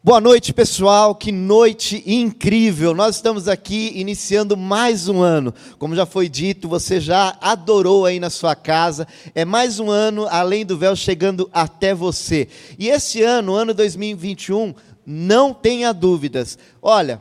Boa noite, pessoal. Que noite incrível! Nós estamos aqui iniciando mais um ano. Como já foi dito, você já adorou aí na sua casa. É mais um ano além do véu chegando até você. E esse ano, ano 2021, não tenha dúvidas. Olha,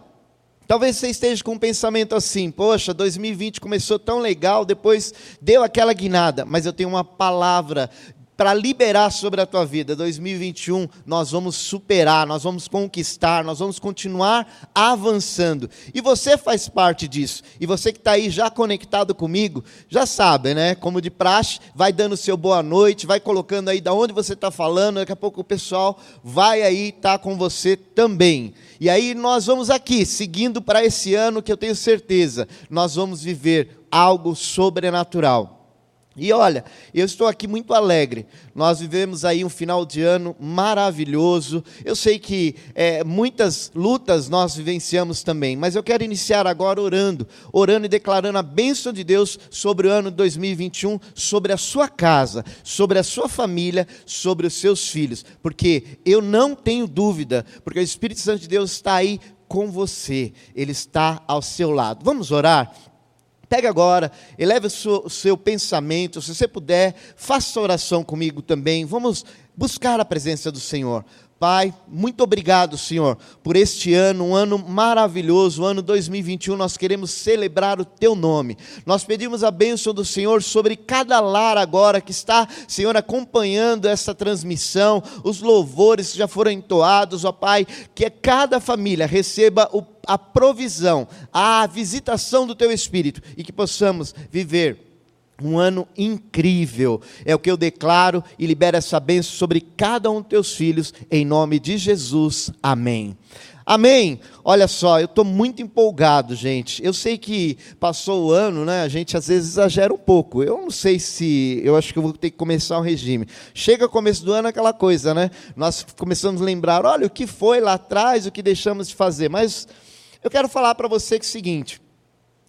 Talvez você esteja com um pensamento assim: poxa, 2020 começou tão legal, depois deu aquela guinada, mas eu tenho uma palavra para liberar sobre a tua vida. 2021, nós vamos superar, nós vamos conquistar, nós vamos continuar avançando. E você faz parte disso. E você que está aí já conectado comigo, já sabe, né? Como de praxe, vai dando seu boa noite, vai colocando aí da onde você está falando. Daqui a pouco o pessoal vai aí estar tá com você também. E aí nós vamos aqui, seguindo para esse ano que eu tenho certeza, nós vamos viver algo sobrenatural. E olha, eu estou aqui muito alegre. Nós vivemos aí um final de ano maravilhoso. Eu sei que é, muitas lutas nós vivenciamos também, mas eu quero iniciar agora orando, orando e declarando a bênção de Deus sobre o ano 2021, sobre a sua casa, sobre a sua família, sobre os seus filhos, porque eu não tenho dúvida, porque o Espírito Santo de Deus está aí com você, ele está ao seu lado. Vamos orar? Pegue agora, eleve o seu, o seu, pensamento, se você puder, faça oração comigo também. Vamos buscar a presença do Senhor. Pai, muito obrigado, Senhor, por este ano, um ano maravilhoso, o ano 2021. Nós queremos celebrar o Teu nome. Nós pedimos a bênção do Senhor sobre cada lar agora que está, Senhor, acompanhando essa transmissão, os louvores que já foram entoados, ó Pai, que cada família receba a provisão, a visitação do teu Espírito e que possamos viver um ano incrível. É o que eu declaro e libero essa bênção sobre cada um dos teus filhos, em nome de Jesus. Amém. Amém. Olha só, eu estou muito empolgado, gente. Eu sei que passou o ano, né? A gente às vezes exagera um pouco. Eu não sei se. Eu acho que eu vou ter que começar um regime. Chega o começo do ano aquela coisa, né? Nós começamos a lembrar: olha, o que foi lá atrás, o que deixamos de fazer. Mas eu quero falar para você que é o seguinte: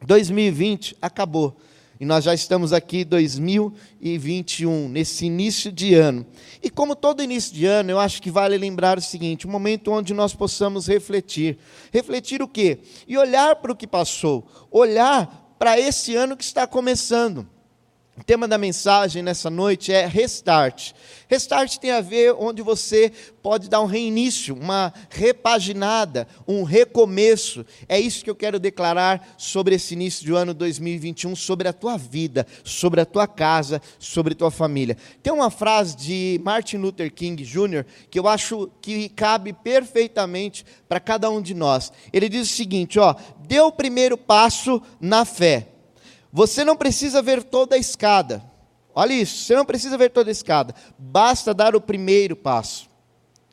2020 acabou. E nós já estamos aqui 2021, nesse início de ano. E como todo início de ano, eu acho que vale lembrar o seguinte: um momento onde nós possamos refletir. Refletir o quê? E olhar para o que passou, olhar para esse ano que está começando. O tema da mensagem nessa noite é restart. Restart tem a ver onde você pode dar um reinício, uma repaginada, um recomeço. É isso que eu quero declarar sobre esse início de ano 2021, sobre a tua vida, sobre a tua casa, sobre a tua família. Tem uma frase de Martin Luther King Jr. que eu acho que cabe perfeitamente para cada um de nós. Ele diz o seguinte, ó: "Dê o primeiro passo na fé." Você não precisa ver toda a escada. Olha isso, você não precisa ver toda a escada. Basta dar o primeiro passo.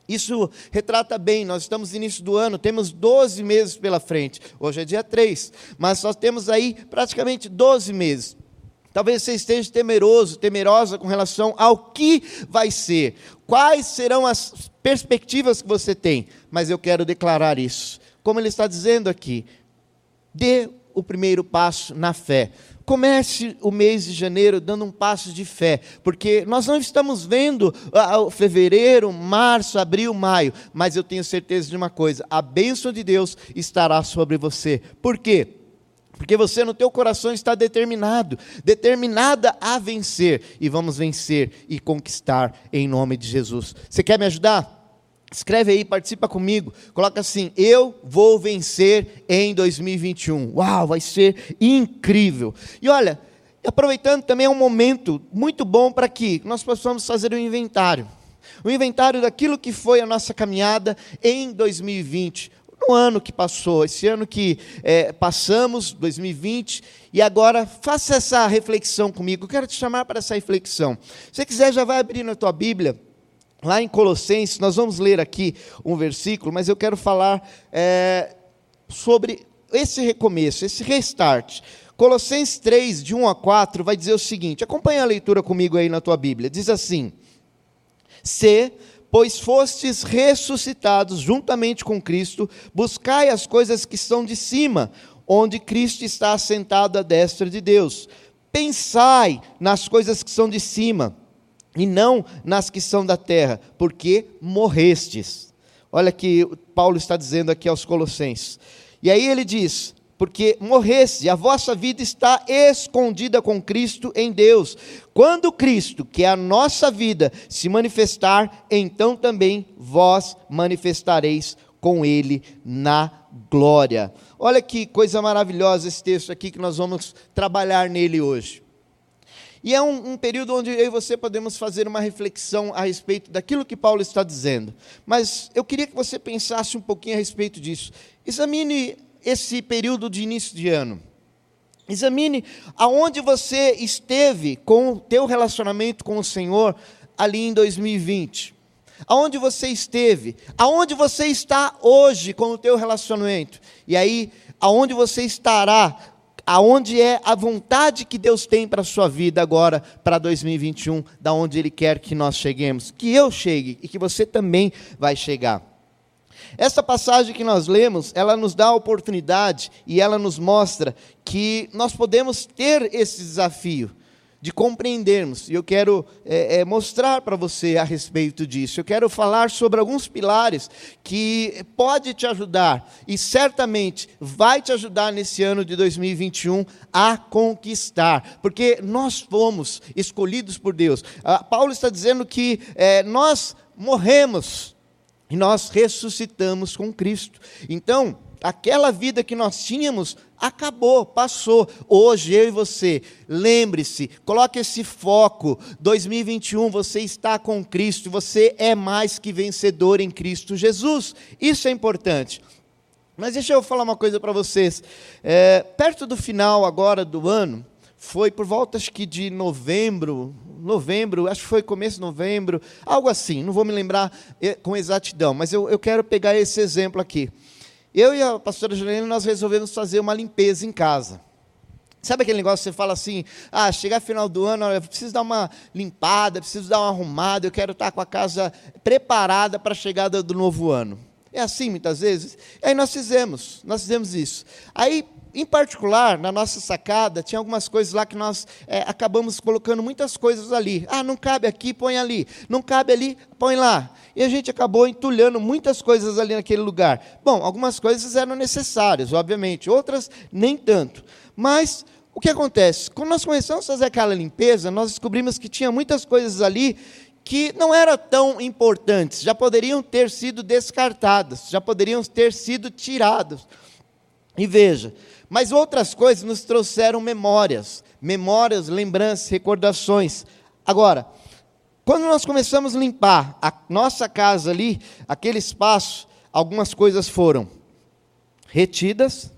Isso retrata bem, nós estamos no início do ano, temos 12 meses pela frente. Hoje é dia 3, mas nós temos aí praticamente 12 meses. Talvez você esteja temeroso, temerosa com relação ao que vai ser, quais serão as perspectivas que você tem, mas eu quero declarar isso. Como ele está dizendo aqui, dê o primeiro passo na fé. Comece o mês de janeiro dando um passo de fé, porque nós não estamos vendo uh, fevereiro, março, abril, maio, mas eu tenho certeza de uma coisa: a bênção de Deus estará sobre você. Por quê? Porque você no teu coração está determinado, determinada a vencer, e vamos vencer e conquistar em nome de Jesus. Você quer me ajudar? Escreve aí, participa comigo. Coloca assim: Eu vou vencer em 2021. Uau, vai ser incrível. E olha, aproveitando também é um momento muito bom para que nós possamos fazer um inventário. Um inventário daquilo que foi a nossa caminhada em 2020. No ano que passou, esse ano que é, passamos, 2020, e agora faça essa reflexão comigo. Eu quero te chamar para essa reflexão. Se você quiser, já vai abrir na tua Bíblia Lá em Colossenses, nós vamos ler aqui um versículo, mas eu quero falar é, sobre esse recomeço, esse restart. Colossenses 3, de 1 a 4, vai dizer o seguinte: acompanha a leitura comigo aí na tua Bíblia. Diz assim: Se, pois fostes ressuscitados juntamente com Cristo, buscai as coisas que são de cima, onde Cristo está assentado à destra de Deus. Pensai nas coisas que são de cima e não nas que são da terra, porque morrestes. Olha que Paulo está dizendo aqui aos Colossenses. E aí ele diz: porque morresse, a vossa vida está escondida com Cristo em Deus. Quando Cristo, que é a nossa vida, se manifestar, então também vós manifestareis com Ele na glória. Olha que coisa maravilhosa esse texto aqui que nós vamos trabalhar nele hoje. E é um, um, período onde eu e você podemos fazer uma reflexão a respeito daquilo que Paulo está dizendo. Mas eu queria que você pensasse um pouquinho a respeito disso. Examine esse período de início de ano. Examine aonde você esteve com o teu relacionamento com o Senhor ali em 2020. Aonde você esteve? Aonde você está hoje com o teu relacionamento? E aí, aonde você estará? Aonde é a vontade que Deus tem para a sua vida agora, para 2021, da onde Ele quer que nós cheguemos? Que eu chegue e que você também vai chegar. Essa passagem que nós lemos, ela nos dá a oportunidade e ela nos mostra que nós podemos ter esse desafio de compreendermos. E eu quero é, é, mostrar para você a respeito disso. Eu quero falar sobre alguns pilares que pode te ajudar e certamente vai te ajudar nesse ano de 2021 a conquistar, porque nós fomos escolhidos por Deus. Ah, Paulo está dizendo que é, nós morremos e nós ressuscitamos com Cristo. Então, aquela vida que nós tínhamos acabou, passou. Hoje eu e você, lembre-se, coloque esse foco. 2021 você está com Cristo, você é mais que vencedor em Cristo Jesus. Isso é importante. Mas deixa eu falar uma coisa para vocês. É, perto do final agora do ano, foi por volta acho que de novembro, novembro, acho que foi começo de novembro, algo assim, não vou me lembrar eh, com exatidão, mas eu, eu quero pegar esse exemplo aqui. Eu e a pastora Juliana, nós resolvemos fazer uma limpeza em casa. Sabe aquele negócio que você fala assim, ah, chegar final do ano, eu preciso dar uma limpada, preciso dar uma arrumada, eu quero estar com a casa preparada para a chegada do novo ano. É assim muitas vezes. E aí nós fizemos, nós fizemos isso. Aí em particular, na nossa sacada, tinha algumas coisas lá que nós é, acabamos colocando muitas coisas ali. Ah, não cabe aqui, põe ali. Não cabe ali, põe lá. E a gente acabou entulhando muitas coisas ali naquele lugar. Bom, algumas coisas eram necessárias, obviamente, outras nem tanto. Mas o que acontece? Quando nós começamos a fazer aquela limpeza, nós descobrimos que tinha muitas coisas ali que não eram tão importantes, já poderiam ter sido descartadas, já poderiam ter sido tiradas. E veja, mas outras coisas nos trouxeram memórias, memórias, lembranças, recordações. Agora, quando nós começamos a limpar a nossa casa ali, aquele espaço, algumas coisas foram retidas,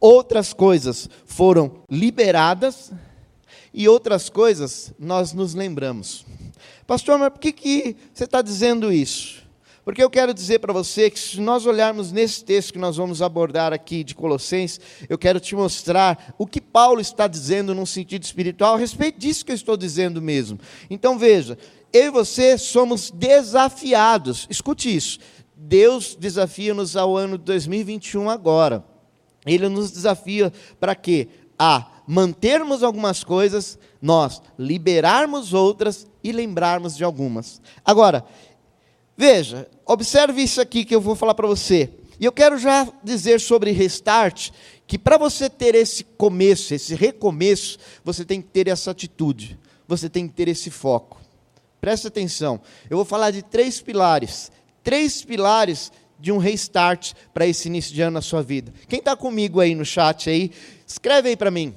outras coisas foram liberadas e outras coisas nós nos lembramos. Pastor, mas por que, que você está dizendo isso? Porque eu quero dizer para você que se nós olharmos nesse texto que nós vamos abordar aqui de Colossenses, eu quero te mostrar o que Paulo está dizendo num sentido espiritual a respeito disso que eu estou dizendo mesmo. Então veja, eu e você somos desafiados. Escute isso. Deus desafia-nos ao ano de 2021 agora. Ele nos desafia para quê? A mantermos algumas coisas, nós liberarmos outras e lembrarmos de algumas. Agora, Veja, observe isso aqui que eu vou falar para você. E eu quero já dizer sobre restart, que para você ter esse começo, esse recomeço, você tem que ter essa atitude, você tem que ter esse foco. Preste atenção, eu vou falar de três pilares, três pilares de um restart para esse início de ano na sua vida. Quem está comigo aí no chat aí, escreve aí para mim.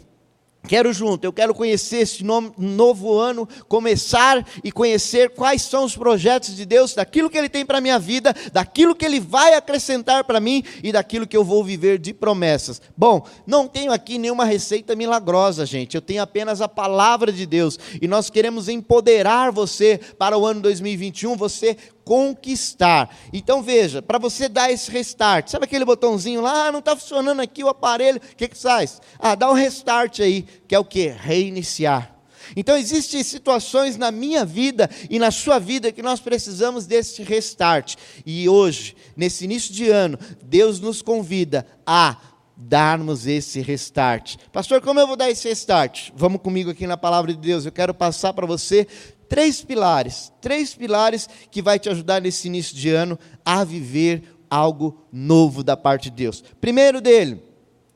Quero junto, eu quero conhecer esse novo ano, começar e conhecer quais são os projetos de Deus, daquilo que Ele tem para a minha vida, daquilo que Ele vai acrescentar para mim e daquilo que eu vou viver de promessas. Bom, não tenho aqui nenhuma receita milagrosa, gente, eu tenho apenas a palavra de Deus e nós queremos empoderar você para o ano 2021, você conquistar. Então veja, para você dar esse restart, sabe aquele botãozinho lá, ah, não está funcionando aqui o aparelho, o que, que faz? Ah, dá um restart aí, que é o que? Reiniciar. Então existem situações na minha vida e na sua vida que nós precisamos desse restart. E hoje, nesse início de ano, Deus nos convida a darmos esse restart. Pastor, como eu vou dar esse restart? Vamos comigo aqui na palavra de Deus. Eu quero passar para você três pilares, três pilares que vai te ajudar nesse início de ano a viver algo novo da parte de Deus. Primeiro dele,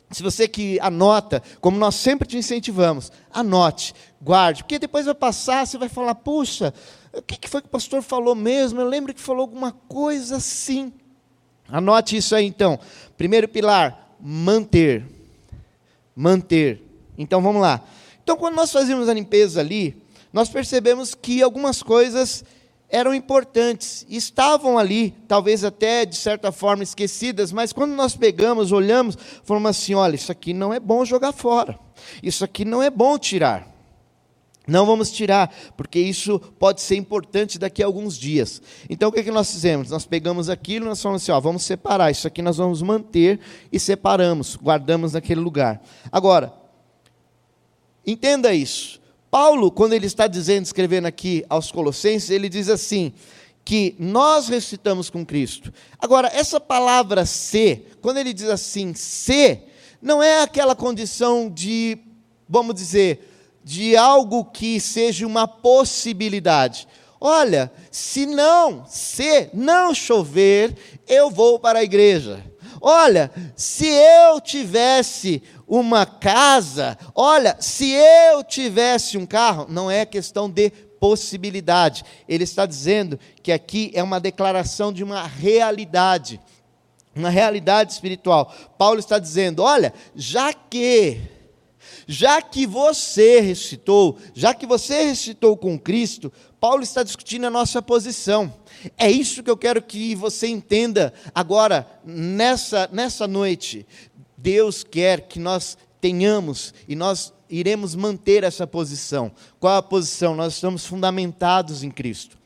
se você que anota, como nós sempre te incentivamos, anote, guarde, porque depois vai passar, você vai falar, puxa, o que foi que o pastor falou mesmo? Eu lembro que falou alguma coisa assim. Anote isso aí então. Primeiro pilar, manter. Manter. Então vamos lá. Então, quando nós fazíamos a limpeza ali, nós percebemos que algumas coisas eram importantes, estavam ali, talvez até de certa forma esquecidas, mas quando nós pegamos, olhamos, falamos assim: olha, isso aqui não é bom jogar fora, isso aqui não é bom tirar. Não vamos tirar, porque isso pode ser importante daqui a alguns dias. Então o que, é que nós fizemos? Nós pegamos aquilo nós falamos assim: ó, vamos separar, isso aqui nós vamos manter e separamos, guardamos naquele lugar. Agora, entenda isso. Paulo, quando ele está dizendo, escrevendo aqui aos Colossenses, ele diz assim: que nós recitamos com Cristo. Agora, essa palavra ser, quando ele diz assim, ser, não é aquela condição de, vamos dizer, de algo que seja uma possibilidade. Olha, se não, se não chover, eu vou para a igreja. Olha, se eu tivesse uma casa, olha, se eu tivesse um carro, não é questão de possibilidade. Ele está dizendo que aqui é uma declaração de uma realidade, uma realidade espiritual. Paulo está dizendo: olha, já que já que você ressuscitou, já que você ressuscitou com Cristo, Paulo está discutindo a nossa posição. É isso que eu quero que você entenda agora, nessa, nessa noite. Deus quer que nós tenhamos e nós iremos manter essa posição. Qual a posição? Nós estamos fundamentados em Cristo.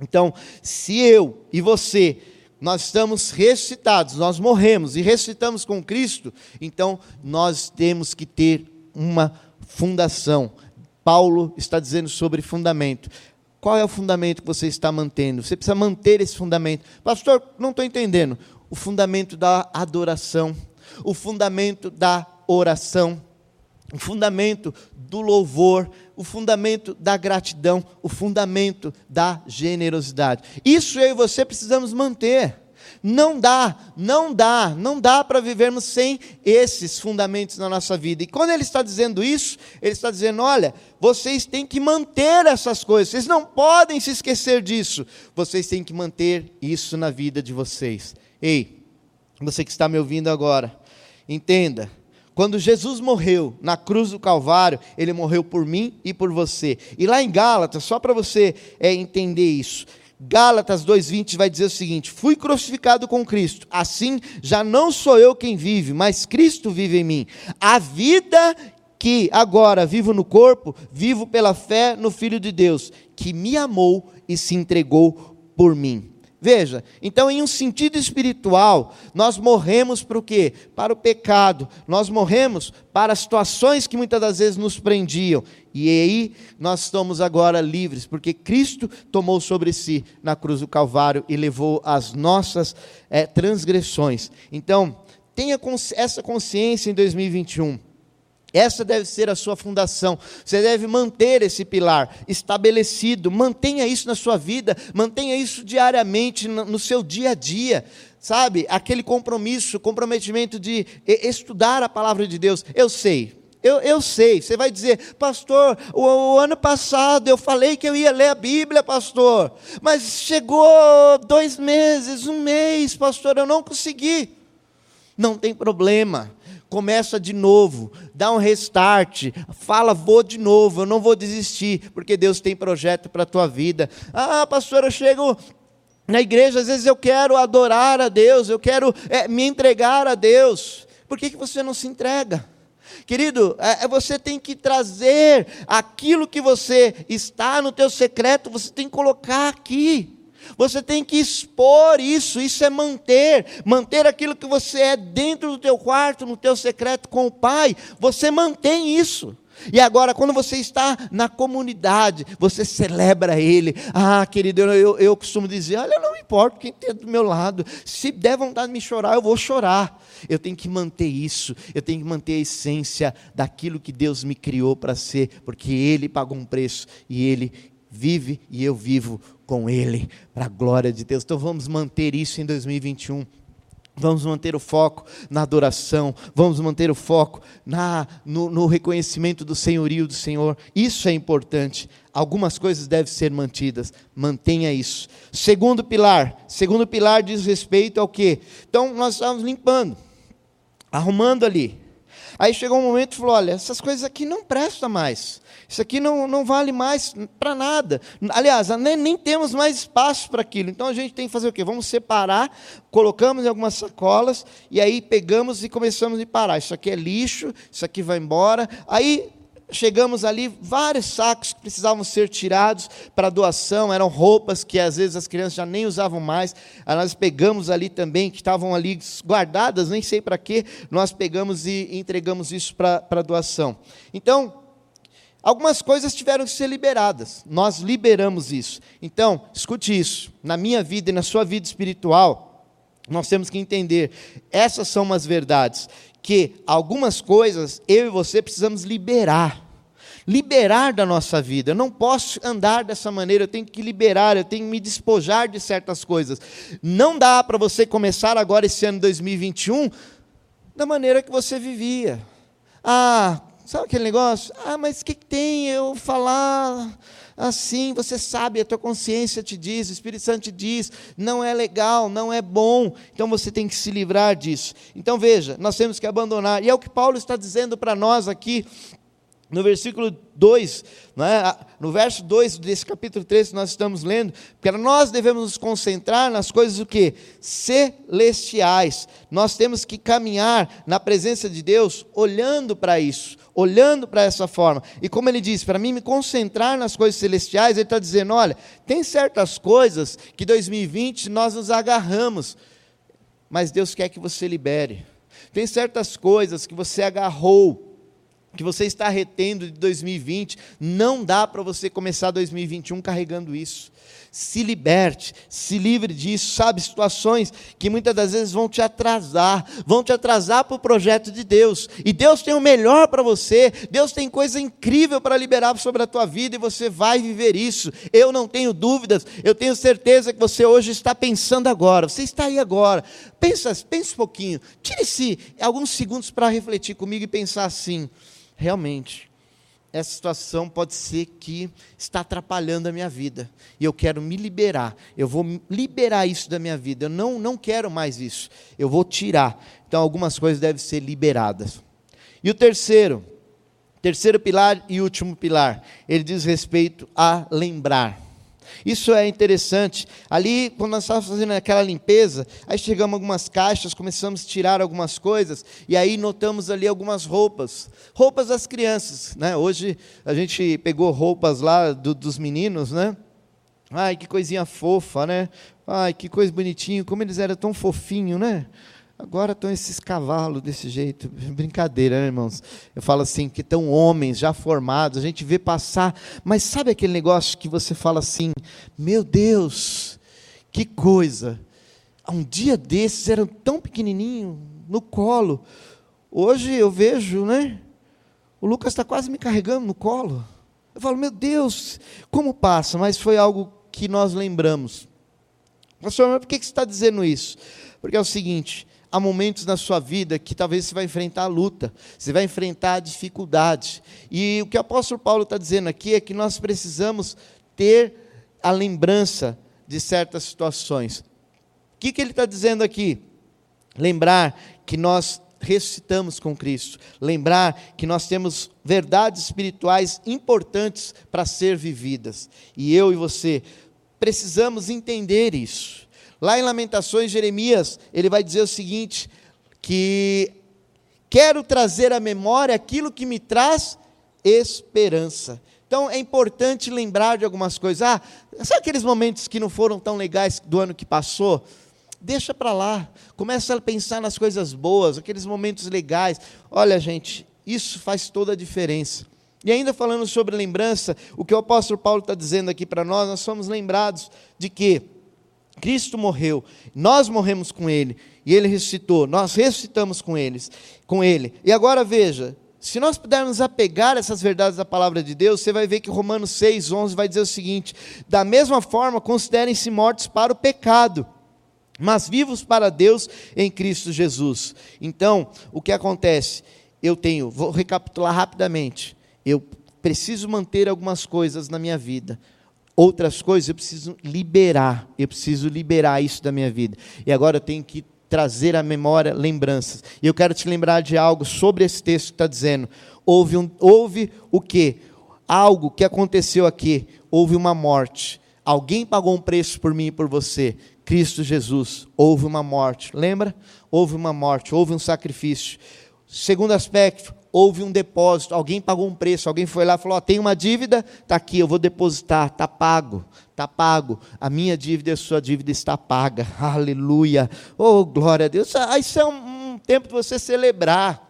Então, se eu e você nós estamos ressuscitados, nós morremos e ressuscitamos com Cristo, então nós temos que ter uma fundação. Paulo está dizendo sobre fundamento. Qual é o fundamento que você está mantendo? Você precisa manter esse fundamento. Pastor, não estou entendendo. O fundamento da adoração, o fundamento da oração, o fundamento do louvor, o fundamento da gratidão, o fundamento da generosidade. Isso eu e você precisamos manter. Não dá, não dá, não dá para vivermos sem esses fundamentos na nossa vida. E quando ele está dizendo isso, ele está dizendo: olha, vocês têm que manter essas coisas, vocês não podem se esquecer disso, vocês têm que manter isso na vida de vocês. Ei, você que está me ouvindo agora, entenda. Quando Jesus morreu na cruz do Calvário, ele morreu por mim e por você. E lá em Gálatas, só para você é, entender isso, Gálatas 2,20 vai dizer o seguinte: Fui crucificado com Cristo, assim já não sou eu quem vive, mas Cristo vive em mim. A vida que agora vivo no corpo, vivo pela fé no Filho de Deus, que me amou e se entregou por mim. Veja, então, em um sentido espiritual, nós morremos para o quê? Para o pecado, nós morremos para situações que muitas das vezes nos prendiam, e aí nós estamos agora livres, porque Cristo tomou sobre si na cruz do Calvário e levou as nossas é, transgressões. Então, tenha essa consciência em 2021 essa deve ser a sua fundação. Você deve manter esse pilar estabelecido. Mantenha isso na sua vida, mantenha isso diariamente no seu dia a dia. Sabe? Aquele compromisso, comprometimento de estudar a palavra de Deus. Eu sei, eu, eu, sei, você vai dizer, pastor, o, o, ano passado eu falei que eu ia ler a Bíblia, pastor, mas chegou dois meses, um mês, pastor, eu não consegui. Não tem problema, começa de novo, dá um restart, fala, vou de novo, eu não vou desistir, porque Deus tem projeto para a tua vida. Ah, pastor, eu chego na igreja, às vezes eu quero adorar a Deus, eu quero é, me entregar a Deus. Por que, que você não se entrega? Querido, é, é você tem que trazer aquilo que você está no teu secreto, você tem que colocar aqui. Você tem que expor isso, isso é manter, manter aquilo que você é dentro do teu quarto, no teu secreto com o Pai. Você mantém isso. E agora, quando você está na comunidade, você celebra Ele. Ah, querido, eu, eu, costumo dizer: olha, não importa quem está do meu lado. Se der vontade de me chorar, eu vou chorar. Eu tenho que manter isso. Eu tenho que manter a essência daquilo que Deus me criou para ser, porque Ele pagou um preço e Ele vive e eu vivo com Ele, para a glória de Deus. Então vamos manter isso em 2021. Vamos manter o foco na adoração, vamos manter o foco na, no, no, reconhecimento do senhorio do Senhor. Isso é importante. Algumas coisas devem ser mantidas. Mantenha isso. Segundo pilar. Segundo pilar diz respeito ao quê? Então, nós estávamos limpando, arrumando ali. Aí chegou um momento e falou: olha, essas coisas aqui não prestam mais. Isso aqui não, não vale mais para nada. Aliás, nem, nem temos mais espaço para aquilo. Então a gente tem que fazer o quê? Vamos separar, colocamos em algumas sacolas e aí pegamos e começamos a parar. Isso aqui é lixo, isso aqui vai embora. Aí chegamos ali, vários sacos que precisavam ser tirados para doação, eram roupas que às vezes as crianças já nem usavam mais. Aí nós pegamos ali também, que estavam ali guardadas, nem sei para quê, nós pegamos e entregamos isso para doação. Então, Algumas coisas tiveram que ser liberadas, nós liberamos isso. Então, escute isso: na minha vida e na sua vida espiritual, nós temos que entender, essas são umas verdades, que algumas coisas eu e você precisamos liberar. Liberar da nossa vida. Eu não posso andar dessa maneira, eu tenho que liberar, eu tenho que me despojar de certas coisas. Não dá para você começar agora esse ano 2021 da maneira que você vivia. Ah, Sabe aquele negócio? Ah, mas o que, que tem eu falar assim? Você sabe, a tua consciência te diz, o Espírito Santo te diz, não é legal, não é bom. Então você tem que se livrar disso. Então veja, nós temos que abandonar. E é o que Paulo está dizendo para nós aqui no versículo 2, né, no verso 2 desse capítulo 3 que nós estamos lendo, porque nós devemos nos concentrar nas coisas o que? Celestiais. Nós temos que caminhar na presença de Deus olhando para isso, olhando para essa forma. E como ele diz, para mim me concentrar nas coisas celestiais, ele está dizendo: olha, tem certas coisas que 2020 nós nos agarramos, mas Deus quer que você libere. Tem certas coisas que você agarrou, que você está retendo de 2020, não dá para você começar 2021 carregando isso. Se liberte, se livre disso, sabe? Situações que muitas das vezes vão te atrasar, vão te atrasar para o projeto de Deus. E Deus tem o melhor para você, Deus tem coisa incrível para liberar sobre a tua vida e você vai viver isso. Eu não tenho dúvidas, eu tenho certeza que você hoje está pensando agora, você está aí agora. Pensa, pensa um pouquinho, tire-se alguns segundos para refletir comigo e pensar assim realmente, essa situação pode ser que está atrapalhando a minha vida. E eu quero me liberar. Eu vou liberar isso da minha vida. Eu não, não quero mais isso. Eu vou tirar. Então, algumas coisas devem ser liberadas. E o terceiro, terceiro pilar e último pilar, ele diz respeito a lembrar. Isso é interessante. Ali, quando nós estávamos fazendo aquela limpeza, aí chegamos algumas caixas, começamos a tirar algumas coisas, e aí notamos ali algumas roupas. Roupas das crianças. Né? Hoje a gente pegou roupas lá do, dos meninos, né? Ai, que coisinha fofa, né? Ai, que coisa bonitinho, como eles eram tão fofinhos, né? Agora estão esses cavalos desse jeito. Brincadeira, né, irmãos? Eu falo assim, que estão homens já formados, a gente vê passar, mas sabe aquele negócio que você fala assim: meu Deus, que coisa! Um dia desses eram tão pequenininho, no colo. Hoje eu vejo, né? O Lucas está quase me carregando no colo. Eu falo, meu Deus, como passa? Mas foi algo que nós lembramos. Pastor, mas por que você está dizendo isso? Porque é o seguinte: há momentos na sua vida que talvez você vai enfrentar a luta, você vai enfrentar a dificuldade. E o que o apóstolo Paulo está dizendo aqui é que nós precisamos ter a lembrança de certas situações. O que, que ele está dizendo aqui? Lembrar que nós ressuscitamos com Cristo, lembrar que nós temos verdades espirituais importantes para ser vividas. E eu e você precisamos entender isso. Lá em Lamentações, Jeremias, ele vai dizer o seguinte: que quero trazer à memória aquilo que me traz esperança. Então é importante lembrar de algumas coisas. Ah, sabe aqueles momentos que não foram tão legais do ano que passou? Deixa para lá. Começa a pensar nas coisas boas, aqueles momentos legais. Olha, gente, isso faz toda a diferença. E ainda falando sobre lembrança, o que o apóstolo Paulo está dizendo aqui para nós, nós somos lembrados de que Cristo morreu, nós morremos com ele e ele ressuscitou. Nós ressuscitamos com eles, com ele. E agora veja, se nós pudermos apegar essas verdades da palavra de Deus, você vai ver que Romanos 6, 11 vai dizer o seguinte: da mesma forma, considerem-se mortos para o pecado mas vivos para Deus em Cristo Jesus. Então, o que acontece? Eu tenho, vou recapitular rapidamente. Eu preciso manter algumas coisas na minha vida. Outras coisas eu preciso liberar. Eu preciso liberar isso da minha vida. E agora eu tenho que trazer à memória lembranças. E eu quero te lembrar de algo sobre esse texto que está dizendo. Houve, um, houve o quê? Algo que aconteceu aqui. Houve uma morte. Alguém pagou um preço por mim e por você. Cristo Jesus, houve uma morte. Lembra? Houve uma morte, houve um sacrifício. Segundo aspecto, houve um depósito. Alguém pagou um preço. Alguém foi lá e falou: oh, tem uma dívida, está aqui, eu vou depositar, está pago, está pago. A minha dívida e a sua dívida está paga. Aleluia. Oh, glória a Deus. Ah, isso é um, tempo de você celebrar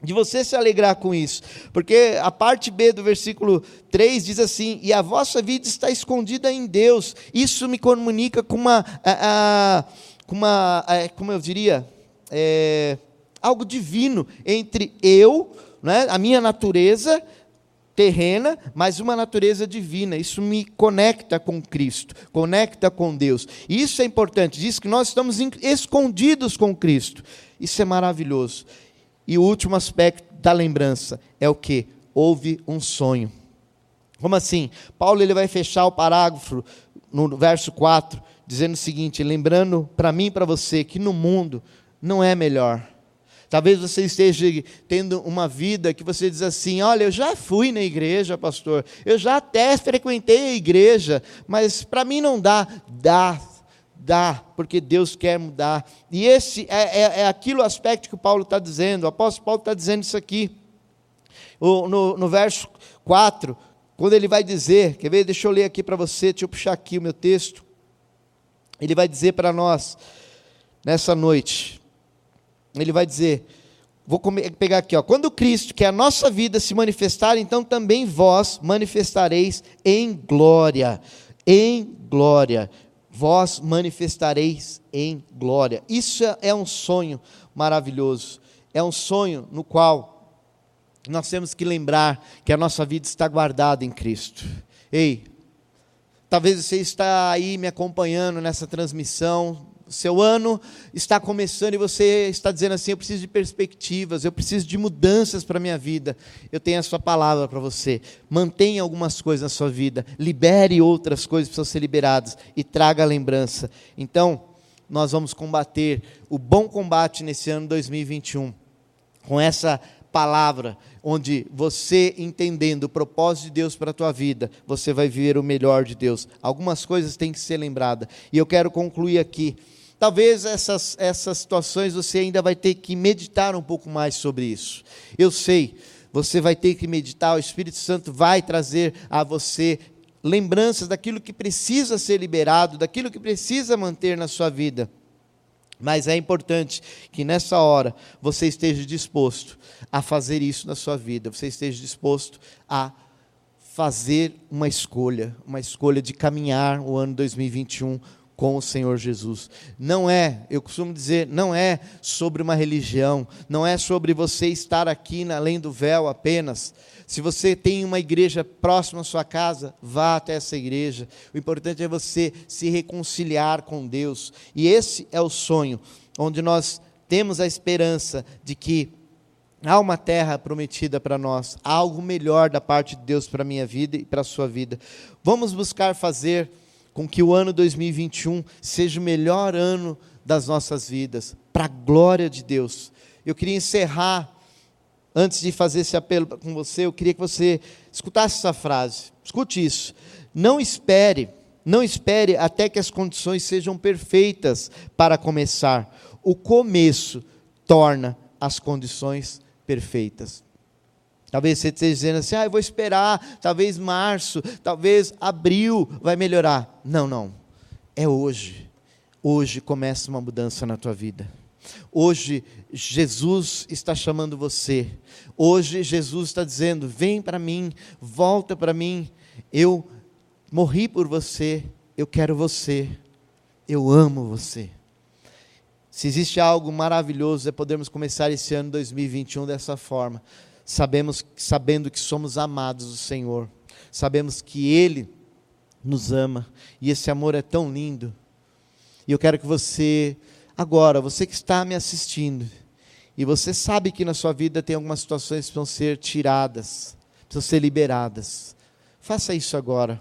de você se alegrar com isso, porque a parte B do versículo 3 diz assim: E a vossa vida está escondida em Deus. Isso me comunica com uma, a, a, com uma a, como eu diria, é, algo divino entre eu, né, a minha natureza terrena, mas uma natureza divina. Isso me conecta com Cristo, conecta com Deus. E isso é importante, diz que nós estamos escondidos com Cristo. Isso é maravilhoso. E o último aspecto da lembrança é o que? Houve um sonho. Como assim? Paulo ele vai fechar o parágrafo no verso 4, dizendo o seguinte: lembrando para mim e para você que no mundo não é melhor. Talvez você esteja tendo uma vida que você diz assim: olha, eu já fui na igreja, pastor, eu já até frequentei a igreja, mas para mim não dá. Dá, dá, porque Deus quer mudar. E esse é, é, é aquilo aspecto que o Paulo está dizendo. O apóstolo Paulo está dizendo isso aqui. O, no, no verso 4, quando ele vai dizer, quer ver? Deixa eu ler aqui para você, deixa eu puxar aqui o meu texto. Ele vai dizer para nós, nessa noite, ele vai dizer, vou pegar aqui, ó, quando Cristo, que é a nossa vida, se manifestar, então também vós manifestareis em glória, em glória vós manifestareis em glória. Isso é um sonho maravilhoso. É um sonho no qual nós temos que lembrar que a nossa vida está guardada em Cristo. Ei, talvez você está aí me acompanhando nessa transmissão, seu ano está começando e você está dizendo assim: eu preciso de perspectivas, eu preciso de mudanças para a minha vida. Eu tenho a sua palavra para você. Mantenha algumas coisas na sua vida, libere outras coisas que precisam ser liberadas e traga a lembrança. Então, nós vamos combater o bom combate nesse ano 2021 com essa palavra, onde você entendendo o propósito de Deus para a tua vida, você vai viver o melhor de Deus. Algumas coisas têm que ser lembradas. E eu quero concluir aqui Talvez essas, essas situações você ainda vai ter que meditar um pouco mais sobre isso. Eu sei, você vai ter que meditar, o Espírito Santo vai trazer a você lembranças daquilo que precisa ser liberado, daquilo que precisa manter na sua vida. Mas é importante que nessa hora você esteja disposto a fazer isso na sua vida, você esteja disposto a fazer uma escolha, uma escolha de caminhar o ano 2021 com o Senhor Jesus. Não é, eu costumo dizer, não é sobre uma religião, não é sobre você estar aqui na além do véu apenas. Se você tem uma igreja próxima à sua casa, vá até essa igreja. O importante é você se reconciliar com Deus. E esse é o sonho, onde nós temos a esperança de que há uma terra prometida para nós, há algo melhor da parte de Deus para a minha vida e para a sua vida. Vamos buscar fazer com que o ano 2021 seja o melhor ano das nossas vidas, para a glória de Deus. Eu queria encerrar, antes de fazer esse apelo com você, eu queria que você escutasse essa frase. Escute isso. Não espere, não espere até que as condições sejam perfeitas para começar. O começo torna as condições perfeitas. Talvez você esteja dizendo assim, ah, eu vou esperar, talvez março, talvez abril vai melhorar. Não, não. É hoje. Hoje começa uma mudança na tua vida. Hoje Jesus está chamando você. Hoje Jesus está dizendo: vem para mim, volta para mim. Eu morri por você, eu quero você, eu amo você. Se existe algo maravilhoso é podermos começar esse ano 2021 dessa forma sabemos, sabendo que somos amados do Senhor, sabemos que Ele nos ama e esse amor é tão lindo. E eu quero que você, agora, você que está me assistindo, e você sabe que na sua vida tem algumas situações que precisam ser tiradas, precisam ser liberadas. Faça isso agora.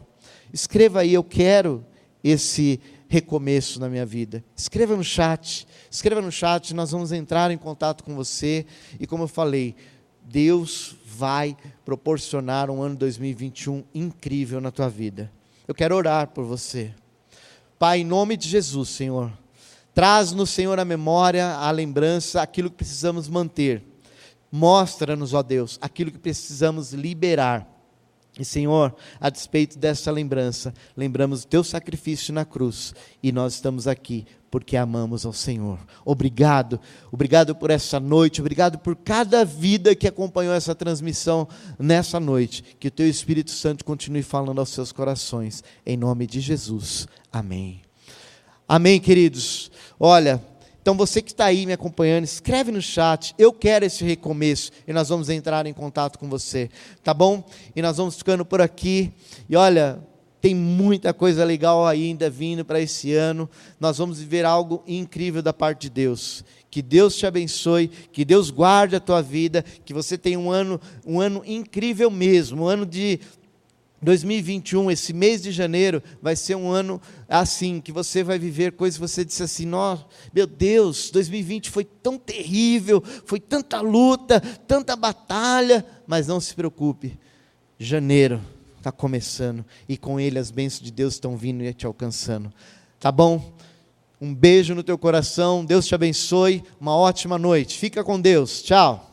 Escreva aí, eu quero esse recomeço na minha vida. Escreva no chat, escreva no chat, nós vamos entrar em contato com você. E como eu falei, Deus vai proporcionar um ano 2021 incrível na tua vida. Eu quero orar por você. Pai, em nome de Jesus, Senhor, traz no Senhor a memória, a lembrança, aquilo que precisamos manter. Mostra-nos, ó Deus, aquilo que precisamos liberar e Senhor, a despeito dessa lembrança, lembramos o teu sacrifício na cruz e nós estamos aqui porque amamos ao Senhor. Obrigado, obrigado por essa noite, obrigado por cada vida que acompanhou essa transmissão nessa noite. Que o teu Espírito Santo continue falando aos seus corações, em nome de Jesus. Amém. Amém, queridos. Olha. Então você que está aí me acompanhando, escreve no chat, eu quero esse recomeço, e nós vamos entrar em contato com você, tá bom? E nós vamos ficando por aqui, e olha, tem muita coisa legal ainda vindo para esse ano, nós vamos viver algo incrível da parte de Deus. Que Deus te abençoe, que Deus guarde a tua vida, que você tenha um ano, um ano incrível mesmo, um ano de 2021, esse mês de janeiro, vai ser um ano assim, que você vai viver coisas que você disse assim: meu Deus, 2020 foi tão terrível, foi tanta luta, tanta batalha, mas não se preocupe, janeiro está começando e com ele as bênçãos de Deus estão vindo e te alcançando, tá bom? Um beijo no teu coração, Deus te abençoe, uma ótima noite, fica com Deus, tchau.